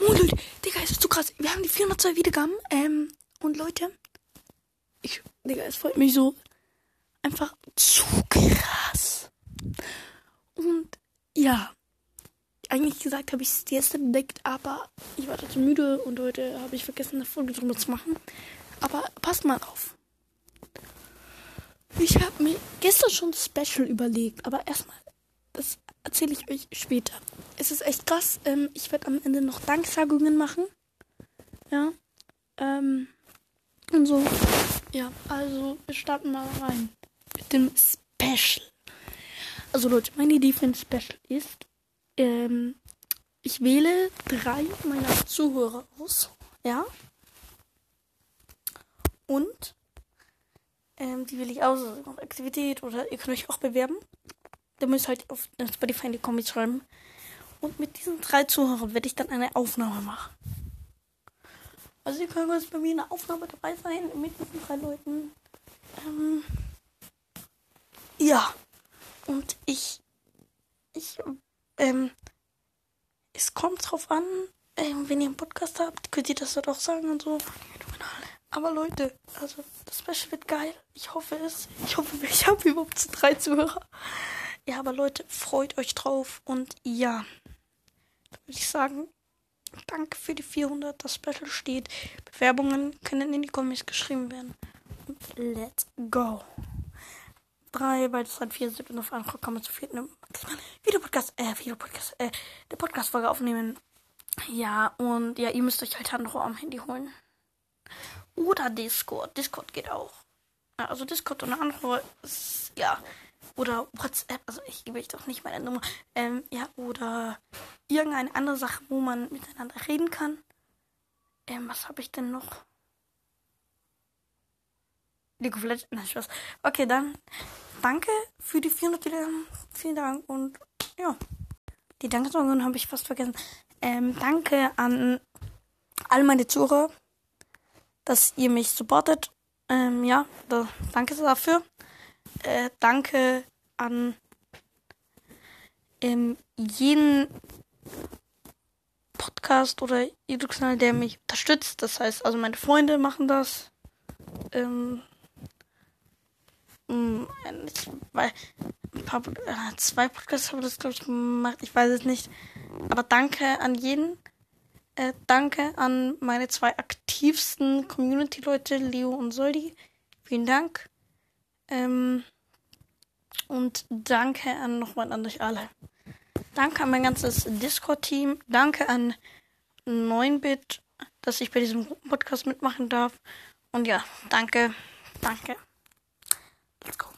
Oh, Leute, Digga, es ist so krass. Wir haben die 402 Wiedergaben. Ähm, und Leute, ich, Digga, es freut mich so einfach zu krass. Und ja, eigentlich gesagt habe ich es jetzt entdeckt, aber ich war dazu müde und heute habe ich vergessen, eine Folge drüber zu machen. Aber passt mal auf. Ich habe mir gestern schon Special überlegt, aber erstmal, erzähle ich euch später. Es ist echt krass. Ähm, ich werde am Ende noch Danksagungen machen. Ja. Ähm, und so. Ja, also wir starten mal rein mit dem Special. Also Leute, meine Idee für ein Special ist, ähm, ich wähle drei meiner Zuhörer aus. Ja. Und ähm, die will ich aus, also Aktivität oder ihr könnt euch auch bewerben. Da müsst ihr halt auf Spotify in die Kommis schreiben. Und mit diesen drei Zuhörern werde ich dann eine Aufnahme machen. Also ihr könnt jetzt bei mir in der Aufnahme dabei sein mit diesen drei Leuten. Ähm, ja. Und ich, ich, ähm, es kommt drauf an, ähm, wenn ihr einen Podcast habt, könnt ihr das dort auch sagen und so. Aber Leute, also das Special wird geil. Ich hoffe es. Ich hoffe, ich habe überhaupt drei Zuhörer. Ja, aber Leute, freut euch drauf. Und ja, würde ich sagen, danke für die 400. Das Special steht. Bewerbungen können in die Kommis geschrieben werden. Und let's go. Drei, weil es halt vier sind und auf einmal kann man zu vierten Video-Podcast, äh, Video-Podcast, äh, der Podcast-Folge aufnehmen. Ja, und ja, ihr müsst euch halt Handro am Handy holen. Oder Discord. Discord geht auch. Also Discord und andere, ja. Oder WhatsApp, also ich gebe euch doch nicht meine Nummer. Ähm, ja, oder irgendeine andere Sache, wo man miteinander reden kann. Ähm, was habe ich denn noch? League of Legends, nein, Spaß. Okay, dann danke für die 400 Wiedergaben. Vielen Dank und ja. Die Dankesordnung habe ich fast vergessen. Ähm, danke an all meine Zuhörer dass ihr mich supportet. Ähm, ja, da, danke dafür. Äh, danke an ähm, jeden Podcast oder YouTube-Kanal, der mich unterstützt. Das heißt, also meine Freunde machen das. Ähm, ich, weil, ein paar, äh, zwei Podcasts haben das, glaube ich, gemacht. Ich weiß es nicht. Aber danke an jeden. Äh, danke an meine zwei aktivsten Community-Leute, Leo und Soldi. Vielen Dank. Ähm, und danke an nochmal an euch alle. Danke an mein ganzes Discord-Team. Danke an 9-Bit, dass ich bei diesem Podcast mitmachen darf. Und ja, danke. Danke. Let's go.